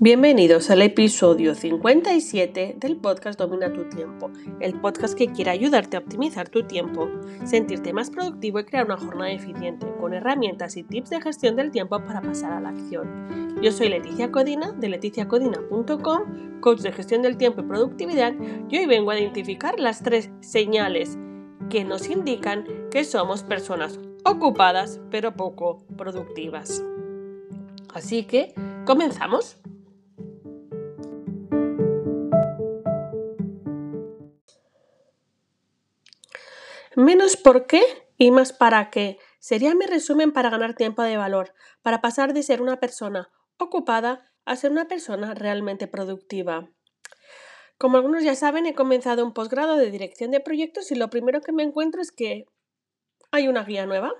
Bienvenidos al episodio 57 del podcast Domina tu tiempo, el podcast que quiere ayudarte a optimizar tu tiempo, sentirte más productivo y crear una jornada eficiente con herramientas y tips de gestión del tiempo para pasar a la acción. Yo soy Leticia Codina de leticiacodina.com, coach de gestión del tiempo y productividad, y hoy vengo a identificar las tres señales que nos indican que somos personas ocupadas pero poco productivas. Así que, comenzamos. Menos por qué y más para qué sería mi resumen para ganar tiempo de valor, para pasar de ser una persona ocupada a ser una persona realmente productiva. Como algunos ya saben, he comenzado un posgrado de dirección de proyectos y lo primero que me encuentro es que hay una guía nueva.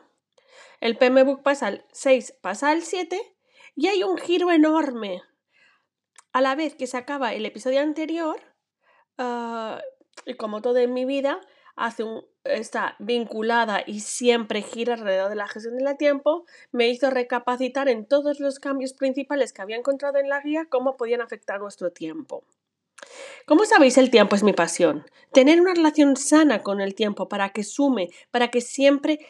El PMBOK pasa al 6, pasa al 7 y hay un giro enorme. A la vez que se acaba el episodio anterior, ah, y como todo en mi vida, hace un, está vinculada y siempre gira alrededor de la gestión del tiempo, me hizo recapacitar en todos los cambios principales que había encontrado en la guía, cómo podían afectar nuestro tiempo. Como sabéis, el tiempo es mi pasión. Tener una relación sana con el tiempo para que sume, para que siempre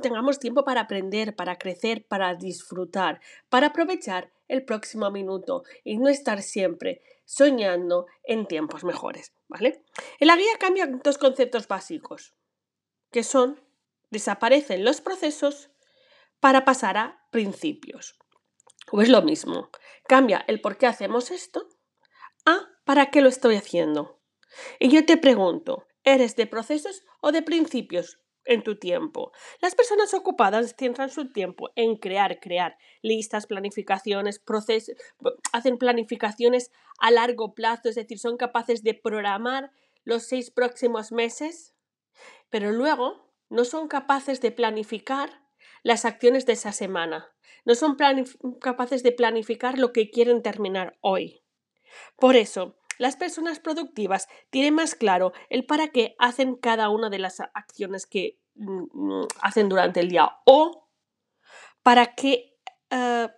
tengamos tiempo para aprender, para crecer, para disfrutar, para aprovechar el próximo minuto y no estar siempre soñando en tiempos mejores, ¿vale? En la guía cambian dos conceptos básicos, que son desaparecen los procesos para pasar a principios. O es lo mismo, cambia el por qué hacemos esto a para qué lo estoy haciendo. Y yo te pregunto, ¿eres de procesos o de principios? En tu tiempo. Las personas ocupadas centran su tiempo en crear, crear listas, planificaciones, procesos, hacen planificaciones a largo plazo, es decir, son capaces de programar los seis próximos meses, pero luego no son capaces de planificar las acciones de esa semana, no son capaces de planificar lo que quieren terminar hoy. Por eso, las personas productivas tienen más claro el para qué hacen cada una de las acciones que mm, mm, hacen durante el día o para qué eh,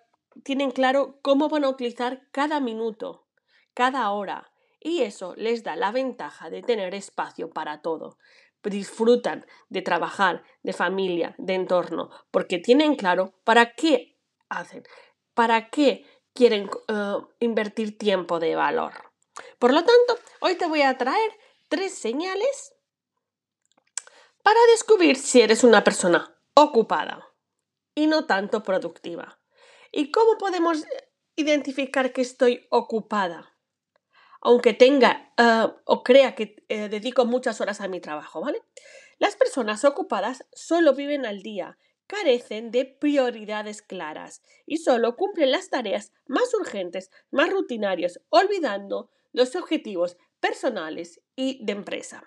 tienen claro cómo van a utilizar cada minuto, cada hora. Y eso les da la ventaja de tener espacio para todo. Disfrutan de trabajar, de familia, de entorno, porque tienen claro para qué hacen, para qué quieren eh, invertir tiempo de valor. Por lo tanto, hoy te voy a traer tres señales para descubrir si eres una persona ocupada y no tanto productiva. ¿Y cómo podemos identificar que estoy ocupada? Aunque tenga eh, o crea que eh, dedico muchas horas a mi trabajo, ¿vale? Las personas ocupadas solo viven al día, carecen de prioridades claras y solo cumplen las tareas más urgentes, más rutinarias, olvidando los objetivos personales y de empresa.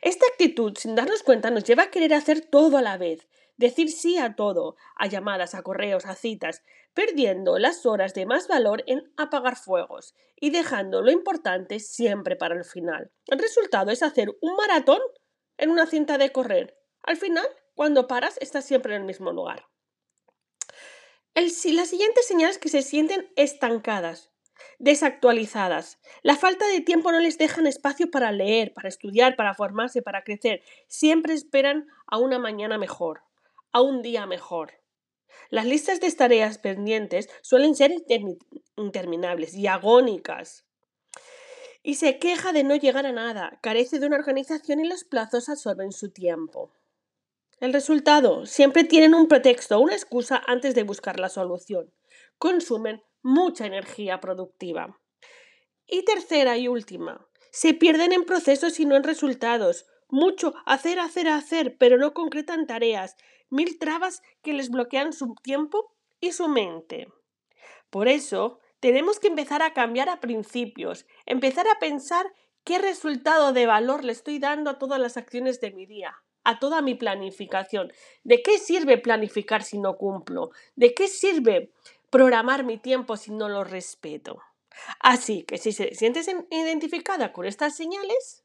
Esta actitud, sin darnos cuenta, nos lleva a querer hacer todo a la vez, decir sí a todo, a llamadas, a correos, a citas, perdiendo las horas de más valor en apagar fuegos y dejando lo importante siempre para el final. El resultado es hacer un maratón en una cinta de correr. Al final, cuando paras, estás siempre en el mismo lugar. El, las siguientes señales que se sienten estancadas, desactualizadas. La falta de tiempo no les dejan espacio para leer, para estudiar, para formarse, para crecer. Siempre esperan a una mañana mejor, a un día mejor. Las listas de tareas pendientes suelen ser interminables y agónicas. Y se queja de no llegar a nada, carece de una organización y los plazos absorben su tiempo. El resultado, siempre tienen un pretexto, una excusa antes de buscar la solución. Consumen mucha energía productiva. Y tercera y última, se pierden en procesos y no en resultados. Mucho hacer, hacer, hacer, pero no concretan tareas. Mil trabas que les bloquean su tiempo y su mente. Por eso, tenemos que empezar a cambiar a principios, empezar a pensar qué resultado de valor le estoy dando a todas las acciones de mi día, a toda mi planificación. ¿De qué sirve planificar si no cumplo? ¿De qué sirve programar mi tiempo si no lo respeto. Así que si se sientes identificada con estas señales,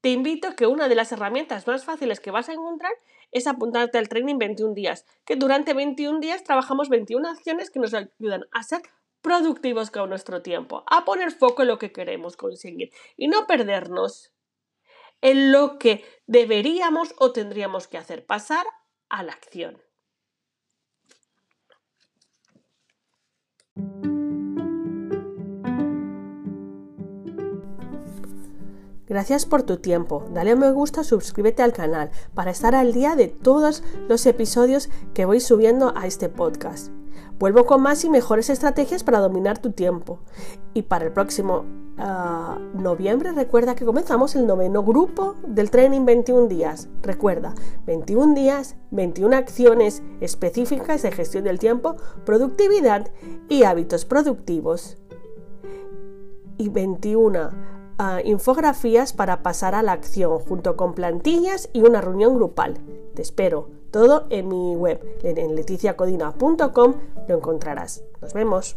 te invito a que una de las herramientas más fáciles que vas a encontrar es apuntarte al training 21 días, que durante 21 días trabajamos 21 acciones que nos ayudan a ser productivos con nuestro tiempo, a poner foco en lo que queremos conseguir y no perdernos en lo que deberíamos o tendríamos que hacer, pasar a la acción. Gracias por tu tiempo. Dale a me gusta, suscríbete al canal para estar al día de todos los episodios que voy subiendo a este podcast. Vuelvo con más y mejores estrategias para dominar tu tiempo. Y para el próximo ah, noviembre recuerda que comenzamos el noveno grupo del training 21 días. Recuerda, 21 días, 21 acciones específicas de gestión del tiempo, productividad y hábitos productivos. Y 21 infografías para pasar a la acción, junto con plantillas y una reunión grupal. Te espero. Todo en mi web, en leticiacodina.com lo encontrarás. Nos vemos.